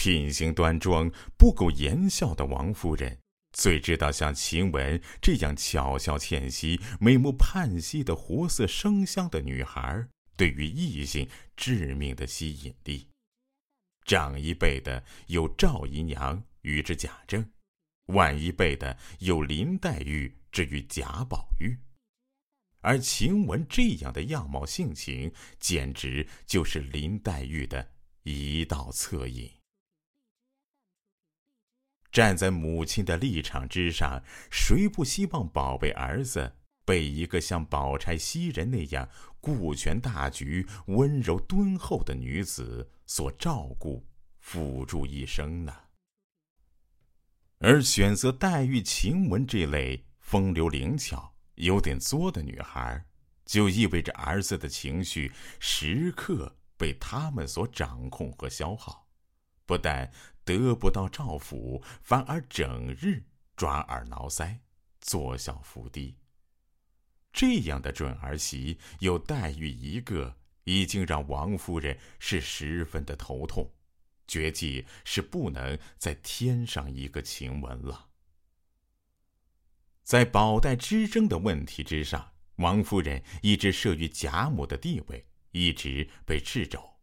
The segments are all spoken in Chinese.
品行端庄、不苟言笑的王夫人，最知道像晴雯这样巧笑倩兮、眉目盼兮的活色生香的女孩对于异性致命的吸引力。长一辈的有赵姨娘与之贾政，晚一辈的有林黛玉之于贾宝玉，而晴雯这样的样貌性情，简直就是林黛玉的一道侧影。站在母亲的立场之上，谁不希望宝贝儿子被一个像宝钗袭人那样顾全大局、温柔敦厚的女子？所照顾、辅助一生呢？而选择黛玉、晴雯这类风流灵巧、有点作的女孩，就意味着儿子的情绪时刻被他们所掌控和消耗，不但得不到照拂，反而整日抓耳挠腮、作小伏低。这样的准儿媳有黛玉一个。已经让王夫人是十分的头痛，绝技是不能再添上一个晴雯了。在宝黛之争的问题之上，王夫人一直慑于贾母的地位，一直被掣肘，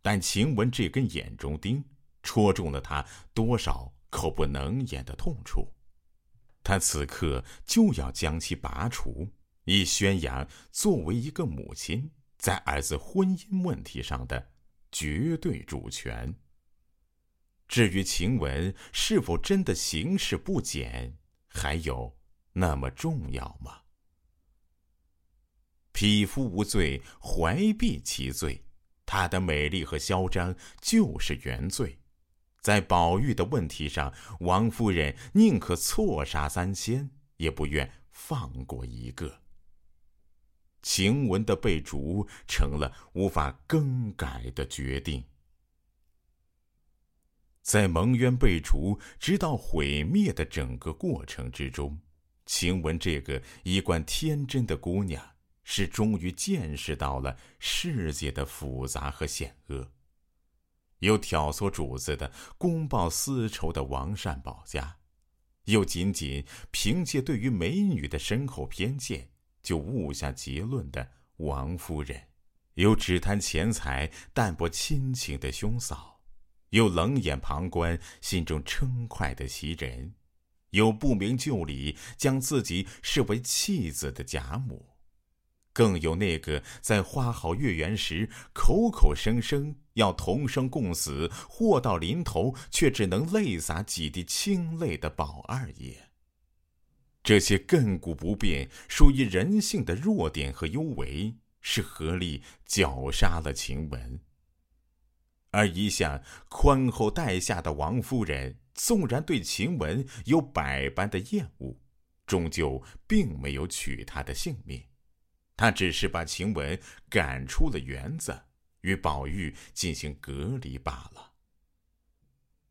但晴雯这根眼中钉戳中了他多少口不能言的痛处，他此刻就要将其拔除，以宣扬作为一个母亲。在儿子婚姻问题上的绝对主权。至于晴雯是否真的行事不检，还有那么重要吗？匹夫无罪，怀璧其罪。她的美丽和嚣张就是原罪。在宝玉的问题上，王夫人宁可错杀三千，也不愿放过一个。晴雯的被逐成了无法更改的决定。在蒙冤被逐直到毁灭的整个过程之中，晴雯这个一贯天真的姑娘，是终于见识到了世界的复杂和险恶。有挑唆主子的、公报私仇的王善保家，又仅仅凭借对于美女的深厚偏见。就误下结论的王夫人，有只贪钱财淡泊亲情的兄嫂，有冷眼旁观心中称快的袭人，有不明就里将自己视为弃子的贾母，更有那个在花好月圆时口口声声要同生共死，祸到临头却只能泪洒几滴清泪的宝二爷。这些亘古不变、属于人性的弱点和幽为，是合力绞杀了晴雯。而一向宽厚待下的王夫人，纵然对晴雯有百般的厌恶，终究并没有取她的性命。她只是把晴雯赶出了园子，与宝玉进行隔离罢了。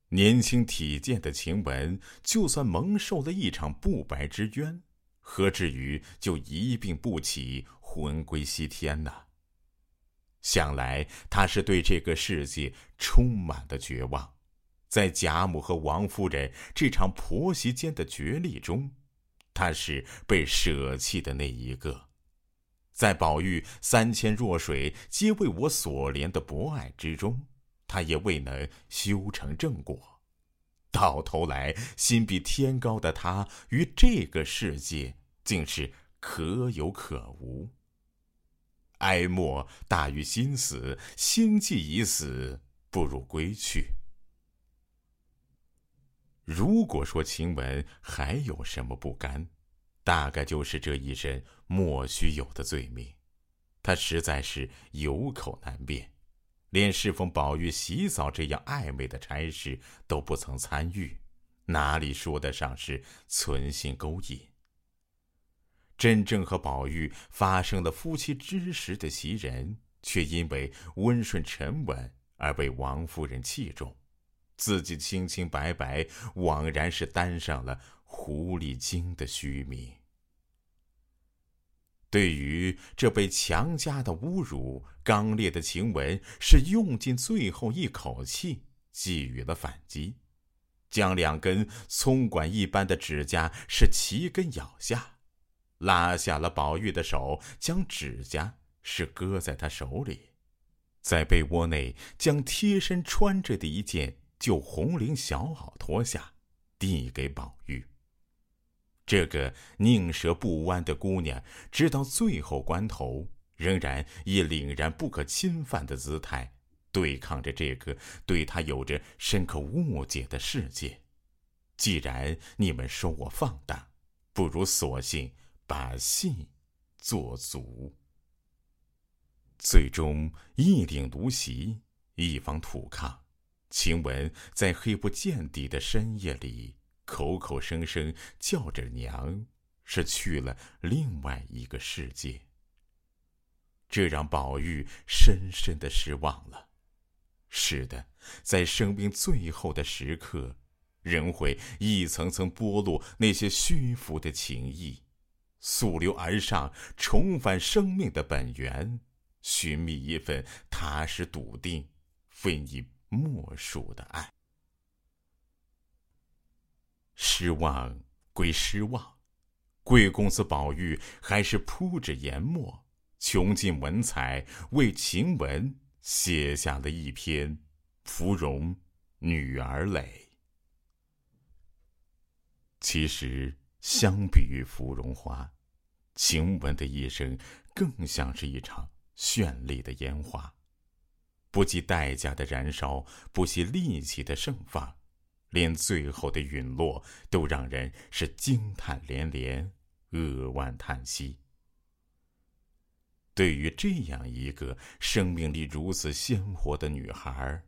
年轻体健的晴雯，就算蒙受了一场不白之冤，何至于就一病不起，魂归西天呢？想来他是对这个世界充满了绝望，在贾母和王夫人这场婆媳间的角力中，他是被舍弃的那一个，在宝玉三千弱水皆为我所怜的博爱之中。他也未能修成正果，到头来心比天高的他与这个世界竟是可有可无。哀莫大于心死，心既已死，不如归去。如果说晴雯还有什么不甘，大概就是这一身莫须有的罪名，他实在是有口难辩。连侍奉宝玉洗澡这样暧昧的差事都不曾参与，哪里说得上是存心勾引？真正和宝玉发生了夫妻之实的袭人，却因为温顺沉稳而被王夫人器重，自己清清白白，枉然是担上了狐狸精的虚名。对于这被强加的侮辱，刚烈的晴雯是用尽最后一口气，给予了反击，将两根葱管一般的指甲是齐根咬下，拉下了宝玉的手，将指甲是搁在他手里，在被窝内将贴身穿着的一件旧红绫小袄脱下，递给宝玉。这个宁折不弯的姑娘，直到最后关头，仍然以凛然不可侵犯的姿态，对抗着这个对她有着深刻误解的世界。既然你们说我放荡，不如索性把戏做足。最终一顶芦席，一方土炕，晴雯在黑不见底的深夜里。口口声声叫着娘，是去了另外一个世界。这让宝玉深深的失望了。是的，在生命最后的时刻，人会一层层剥落那些虚浮的情谊，溯流而上，重返生命的本源，寻觅一份踏实笃定、非你莫属的爱。失望归失望，贵公子宝玉还是铺着研墨，穷尽文采，为晴雯写下了一篇《芙蓉女儿泪》。其实，相比于芙蓉花，晴雯的一生更像是一场绚丽的烟花，不计代价的燃烧，不惜力气的盛放。连最后的陨落都让人是惊叹连连，扼腕叹息。对于这样一个生命力如此鲜活的女孩，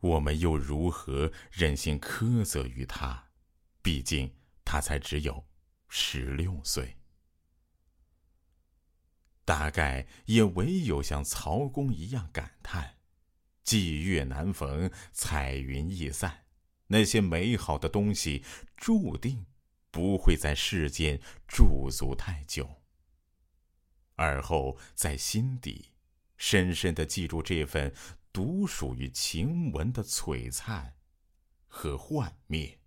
我们又如何忍心苛责于她？毕竟她才只有十六岁。大概也唯有像曹公一样感叹：“霁月难逢，彩云易散。”那些美好的东西，注定不会在世间驻足太久。而后，在心底深深的记住这份独属于晴雯的璀璨和幻灭。